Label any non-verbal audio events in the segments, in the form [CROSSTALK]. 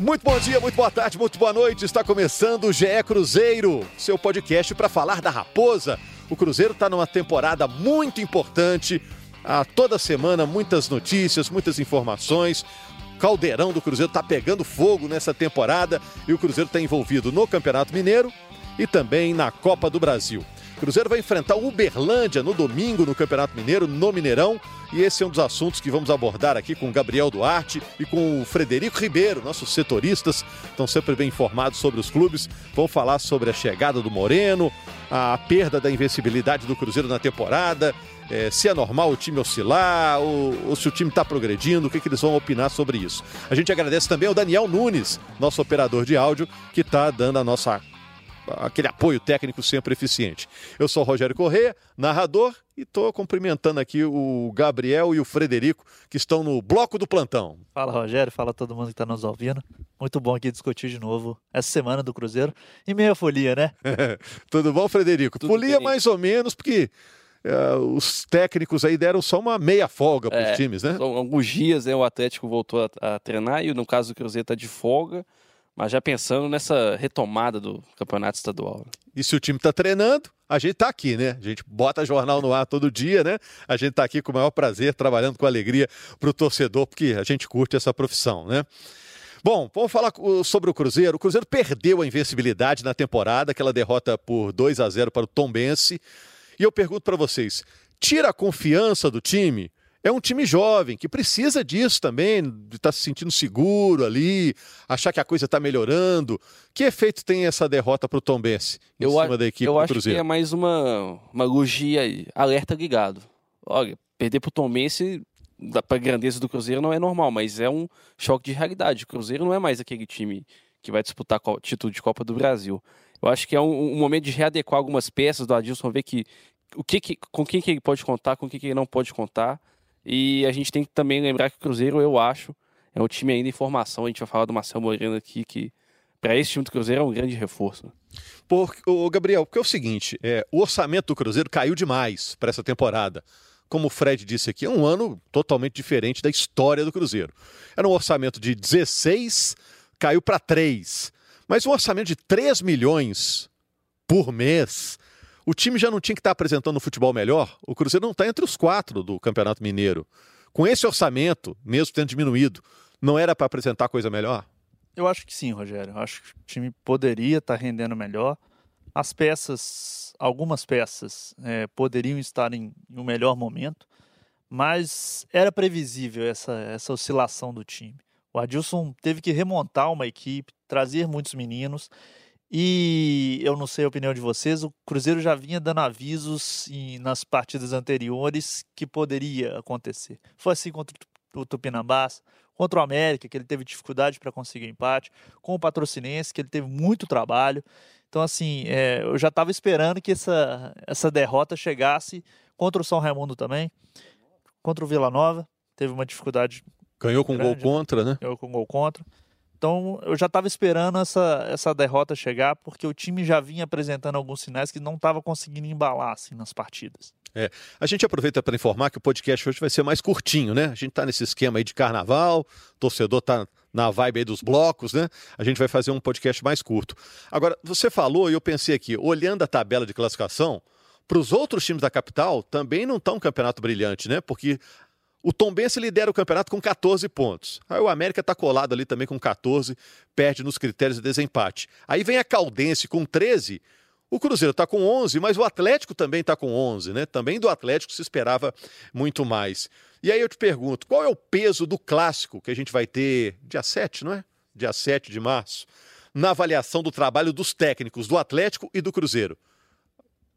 Muito bom dia, muito boa tarde, muito boa noite. Está começando o GE Cruzeiro, seu podcast para falar da Raposa. O Cruzeiro está numa temporada muito importante. A toda semana, muitas notícias, muitas informações. O caldeirão do Cruzeiro está pegando fogo nessa temporada e o Cruzeiro está envolvido no Campeonato Mineiro e também na Copa do Brasil. Cruzeiro vai enfrentar o Uberlândia no domingo no Campeonato Mineiro, no Mineirão. E esse é um dos assuntos que vamos abordar aqui com o Gabriel Duarte e com o Frederico Ribeiro, nossos setoristas, estão sempre bem informados sobre os clubes. Vão falar sobre a chegada do Moreno, a perda da invencibilidade do Cruzeiro na temporada, é, se é normal o time oscilar, ou, ou se o time está progredindo, o que, que eles vão opinar sobre isso. A gente agradece também ao Daniel Nunes, nosso operador de áudio, que está dando a nossa aquele apoio técnico sempre eficiente. Eu sou o Rogério Corrêa, narrador, e estou cumprimentando aqui o Gabriel e o Frederico, que estão no bloco do plantão. Fala, Rogério, fala todo mundo que está nos ouvindo. Muito bom aqui discutir de novo essa semana do Cruzeiro. E meia folia, né? [LAUGHS] Tudo bom, Frederico? Tudo folia bem. mais ou menos, porque é, os técnicos aí deram só uma meia folga para os é, times, né? São alguns dias né, o Atlético voltou a, a treinar e no caso do Cruzeiro está de folga mas já pensando nessa retomada do campeonato estadual. Né? E se o time está treinando, a gente está aqui, né? A gente bota jornal no ar todo dia, né? A gente está aqui com o maior prazer, trabalhando com alegria para o torcedor, porque a gente curte essa profissão, né? Bom, vamos falar sobre o Cruzeiro. O Cruzeiro perdeu a invencibilidade na temporada, aquela derrota por 2 a 0 para o Tombense. E eu pergunto para vocês: tira a confiança do time é um time jovem que precisa disso também, de estar tá se sentindo seguro ali, achar que a coisa está melhorando. Que efeito tem essa derrota para o Tom Bense em eu cima da equipe eu do Cruzeiro? Eu acho que é mais uma, uma logia alerta ligado. Olha, perder para o Tom Bense para a grandeza do Cruzeiro não é normal, mas é um choque de realidade. O Cruzeiro não é mais aquele time que vai disputar o título de Copa do Brasil. Eu acho que é um, um momento de readequar algumas peças do Adilson, ver que, o que, que com quem que ele pode contar, com quem que ele não pode contar e a gente tem que também lembrar que o Cruzeiro, eu acho, é um time ainda em formação. A gente vai falar do Marcelo Moreno aqui, que para esse time do Cruzeiro é um grande reforço. Por, o Gabriel, porque é o seguinte: é, o orçamento do Cruzeiro caiu demais para essa temporada. Como o Fred disse aqui, é um ano totalmente diferente da história do Cruzeiro. Era um orçamento de 16, caiu para 3. Mas um orçamento de 3 milhões por mês o time já não tinha que estar apresentando um futebol melhor? O Cruzeiro não está entre os quatro do Campeonato Mineiro. Com esse orçamento, mesmo tendo diminuído, não era para apresentar coisa melhor? Eu acho que sim, Rogério. Eu acho que o time poderia estar tá rendendo melhor. As peças, algumas peças, é, poderiam estar em, em um melhor momento, mas era previsível essa, essa oscilação do time. O Adilson teve que remontar uma equipe, trazer muitos meninos e eu não sei a opinião de vocês, o Cruzeiro já vinha dando avisos em, nas partidas anteriores que poderia acontecer. Foi assim contra o Tupinambás, contra o América, que ele teve dificuldade para conseguir empate, com o Patrocinense, que ele teve muito trabalho. Então, assim, é, eu já estava esperando que essa, essa derrota chegasse contra o São Raimundo também, contra o Vila Nova, teve uma dificuldade. Ganhou com grande, gol contra, né? Ganhou com gol contra. Então eu já estava esperando essa, essa derrota chegar, porque o time já vinha apresentando alguns sinais que não estava conseguindo embalar assim, nas partidas. É, a gente aproveita para informar que o podcast hoje vai ser mais curtinho, né? A gente está nesse esquema aí de carnaval, torcedor está na vibe aí dos blocos, né? A gente vai fazer um podcast mais curto. Agora, você falou e eu pensei aqui, olhando a tabela de classificação, para os outros times da capital também não está um campeonato brilhante, né? Porque o Tombense lidera o campeonato com 14 pontos. Aí o América está colado ali também com 14, perde nos critérios de desempate. Aí vem a Caldense com 13. O Cruzeiro está com 11, mas o Atlético também está com 11, né? Também do Atlético se esperava muito mais. E aí eu te pergunto, qual é o peso do clássico que a gente vai ter dia 7, não é? Dia 7 de março, na avaliação do trabalho dos técnicos do Atlético e do Cruzeiro.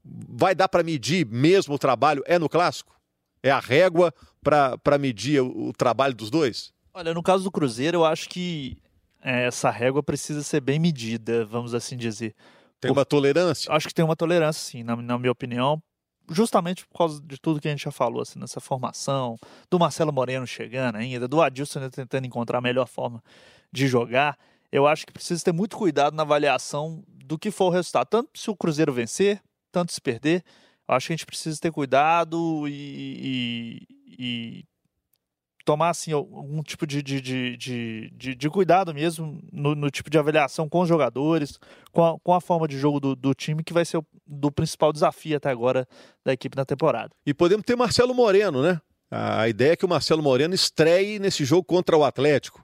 Vai dar para medir mesmo o trabalho é no clássico? É a régua para medir o, o, trabalho dos dois? Olha, no caso do Cruzeiro, eu acho que é, essa régua precisa ser bem medida, vamos assim dizer. Tem uma tolerância? Acho que tem uma tolerância, sim, na, na minha opinião. Justamente por causa de tudo que a gente já falou, assim, nessa formação, do Marcelo Moreno chegando ainda, do Adilson ainda tentando encontrar a melhor forma de jogar. Eu acho que precisa ter muito cuidado na avaliação do que for o resultado. Tanto se o Cruzeiro vencer, tanto se perder acho que a gente precisa ter cuidado e, e, e tomar assim, algum tipo de, de, de, de, de cuidado mesmo no, no, tipo de avaliação com os jogadores, com a, com a forma de jogo do, do time, que vai ser o do principal desafio até agora da equipe na temporada. E podemos ter Marcelo Moreno, né? A ideia é que o Marcelo Moreno estreie nesse jogo contra o Atlético.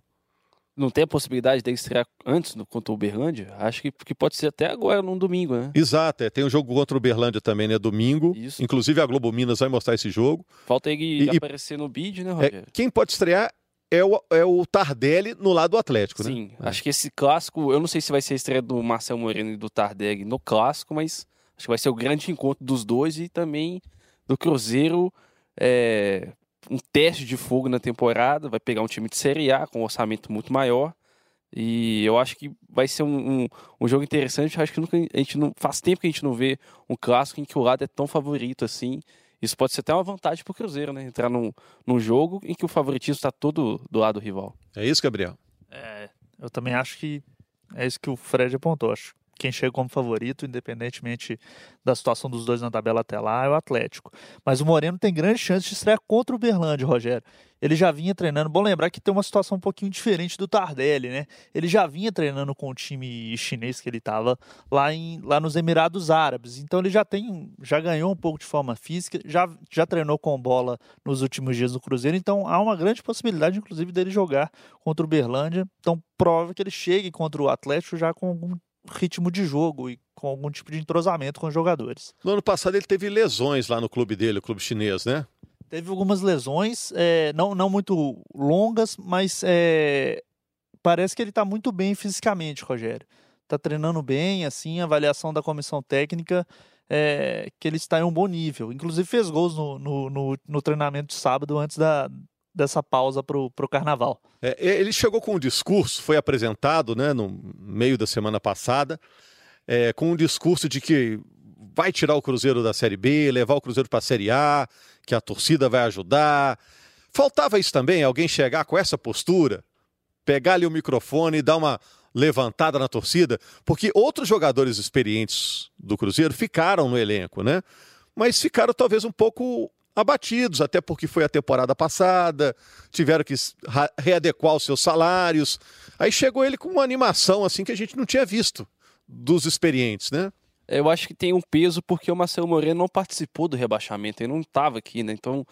Não tem a possibilidade de estrear antes no, contra o Uberlândia? Acho que, que pode ser até agora, num domingo, né? Exato, é. tem um jogo contra o Uberlândia também, né? Domingo. Isso. Inclusive a Globo Minas vai mostrar esse jogo. Falta ele e, aparecer no bid, né, Rogério? É, quem pode estrear é o, é o Tardelli no lado do Atlético, Sim, né? Sim, é. acho que esse clássico, eu não sei se vai ser a estreia do Marcelo Moreno e do Tardelli no clássico, mas acho que vai ser o grande encontro dos dois e também do Cruzeiro. É, um teste de fogo na temporada, vai pegar um time de Série A com um orçamento muito maior e eu acho que vai ser um, um, um jogo interessante. Eu acho que nunca, a gente não faz tempo que a gente não vê um clássico em que o lado é tão favorito assim. Isso pode ser até uma vantagem para o Cruzeiro, né? Entrar num, num jogo em que o favoritismo está todo do lado do rival. É isso, Gabriel? É, eu também acho que é isso que o Fred apontou. Acho quem chega como favorito, independentemente da situação dos dois na tabela até lá, é o Atlético. Mas o Moreno tem grande chance de estrear contra o Berlândia, Rogério. Ele já vinha treinando. Bom lembrar que tem uma situação um pouquinho diferente do Tardelli, né? Ele já vinha treinando com o time chinês que ele estava lá, em, lá nos Emirados Árabes. Então ele já tem, já ganhou um pouco de forma física, já, já treinou com bola nos últimos dias do Cruzeiro. Então há uma grande possibilidade, inclusive, dele jogar contra o Berlândia. Então prova que ele chegue contra o Atlético já com algum ritmo de jogo e com algum tipo de entrosamento com os jogadores. No ano passado ele teve lesões lá no clube dele, o clube chinês, né? Teve algumas lesões, é, não, não muito longas, mas é, parece que ele está muito bem fisicamente, Rogério. Está treinando bem, assim, a avaliação da comissão técnica é que ele está em um bom nível. Inclusive fez gols no, no, no, no treinamento de sábado antes da, dessa pausa para o carnaval. É, ele chegou com um discurso, foi apresentado né, no meio da semana passada, é, com um discurso de que vai tirar o Cruzeiro da Série B, levar o Cruzeiro para a Série A, que a torcida vai ajudar. Faltava isso também, alguém chegar com essa postura, pegar ali o microfone e dar uma levantada na torcida, porque outros jogadores experientes do Cruzeiro ficaram no elenco, né? Mas ficaram talvez um pouco abatidos, até porque foi a temporada passada, tiveram que readequar os seus salários. Aí chegou ele com uma animação assim que a gente não tinha visto dos experientes, né? Eu acho que tem um peso porque o Marcelo Moreno não participou do rebaixamento, ele não estava aqui, né? Então,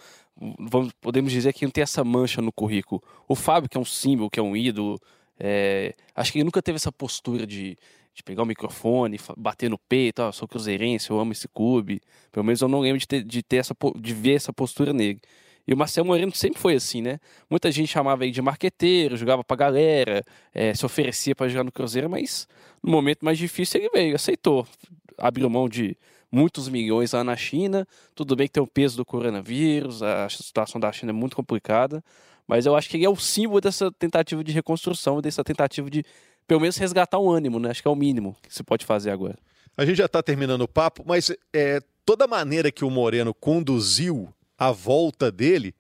vamos, podemos dizer que não tem essa mancha no currículo. O Fábio, que é um símbolo, que é um ídolo, é, acho que ele nunca teve essa postura de, de pegar o microfone, bater no peito, ah, sou cruzeirense, eu amo esse clube. Pelo menos eu não lembro de ter, de ter essa, de ver essa postura nele. E o Marcelo Moreno sempre foi assim, né? Muita gente chamava ele de marqueteiro, jogava pra galera, é, se oferecia para jogar no Cruzeiro, mas no momento mais difícil ele veio, aceitou. Abriu mão de muitos milhões lá na China. Tudo bem que tem o peso do coronavírus, a situação da China é muito complicada, mas eu acho que ele é o símbolo dessa tentativa de reconstrução, dessa tentativa de pelo menos resgatar o ânimo, né? Acho que é o mínimo que se pode fazer agora. A gente já está terminando o papo, mas é, toda maneira que o Moreno conduziu a volta dele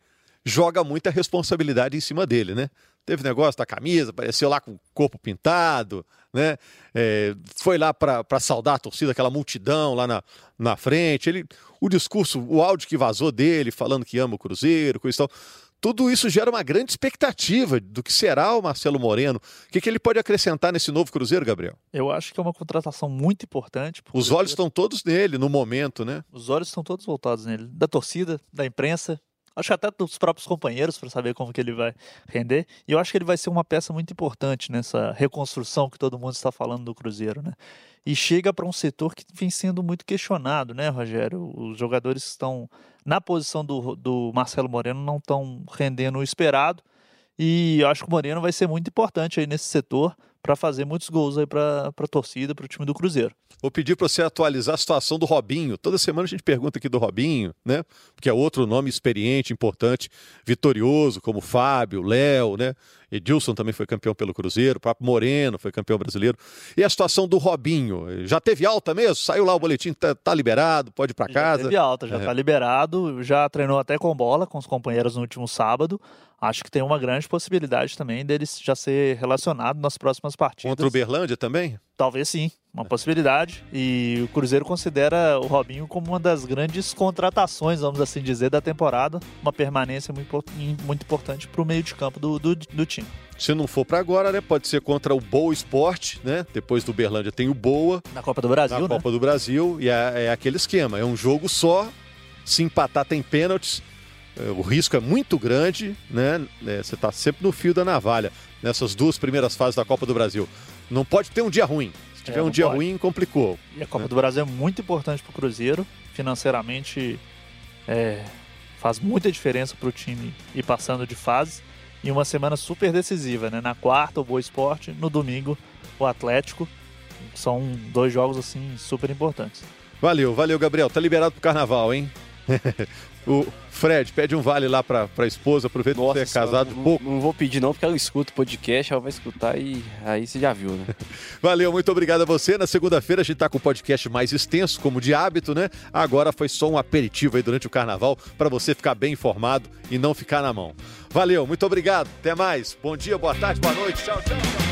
joga muita responsabilidade em cima dele, né? Teve negócio da camisa, apareceu lá com o corpo pintado, né? É, foi lá para saudar a torcida, aquela multidão lá na, na frente. Ele, o discurso, o áudio que vazou dele, falando que ama o Cruzeiro, coisa e tal tudo isso gera uma grande expectativa do que será o Marcelo Moreno. O que, que ele pode acrescentar nesse novo Cruzeiro, Gabriel? Eu acho que é uma contratação muito importante. Os olhos estão todos nele no momento, né? Os olhos estão todos voltados nele. Da torcida, da imprensa, acho que até dos próprios companheiros para saber como que ele vai render. E eu acho que ele vai ser uma peça muito importante nessa reconstrução que todo mundo está falando do Cruzeiro, né? E chega para um setor que vem sendo muito questionado, né, Rogério? Os jogadores estão na posição do, do Marcelo Moreno não estão rendendo o esperado. E eu acho que o Moreno vai ser muito importante aí nesse setor para fazer muitos gols aí para a torcida, para o time do Cruzeiro. Vou pedir para você atualizar a situação do Robinho. Toda semana a gente pergunta aqui do Robinho, né? Porque é outro nome experiente, importante, vitorioso, como Fábio, Léo, né? Edilson também foi campeão pelo Cruzeiro, o próprio Moreno foi campeão brasileiro. E a situação do Robinho? Já teve alta mesmo? Saiu lá o boletim, tá, tá liberado, pode ir para casa? Já teve alta, já é. tá liberado, já treinou até com bola com os companheiros no último sábado. Acho que tem uma grande possibilidade também dele já ser relacionado nas próximas partidas. Contra o Berlândia também? Talvez sim, uma possibilidade. E o Cruzeiro considera o Robinho como uma das grandes contratações, vamos assim dizer, da temporada. Uma permanência muito, muito importante para o meio de campo do, do, do time. Se não for para agora, né? Pode ser contra o Boa Esporte, né? Depois do Berlândia tem o Boa. Na Copa do Brasil, Na né? Copa do Brasil. E é, é aquele esquema. É um jogo só. Se empatar, tem pênaltis. É, o risco é muito grande, né? É, você está sempre no fio da navalha nessas duas primeiras fases da Copa do Brasil. Não pode ter um dia ruim. Se tiver é, um dia pode. ruim, complicou. E a Copa né? do Brasil é muito importante para o Cruzeiro. Financeiramente, é, faz muita diferença para o time ir passando de fase. E uma semana super decisiva, né? Na quarta, o Boa Esporte. No domingo, o Atlético. São dois jogos, assim, super importantes. Valeu, valeu, Gabriel. Tá liberado pro carnaval, hein? [LAUGHS] O Fred, pede um vale lá pra, pra esposa, aproveita Nossa, que você é casado não, pouco. Não vou pedir não, porque ela escuta o podcast, ela vai escutar e aí você já viu, né? [LAUGHS] Valeu, muito obrigado a você. Na segunda-feira a gente tá com o podcast mais extenso, como de hábito, né? Agora foi só um aperitivo aí durante o carnaval para você ficar bem informado e não ficar na mão. Valeu, muito obrigado. Até mais. Bom dia, boa tarde, boa noite. tchau. tchau. tchau.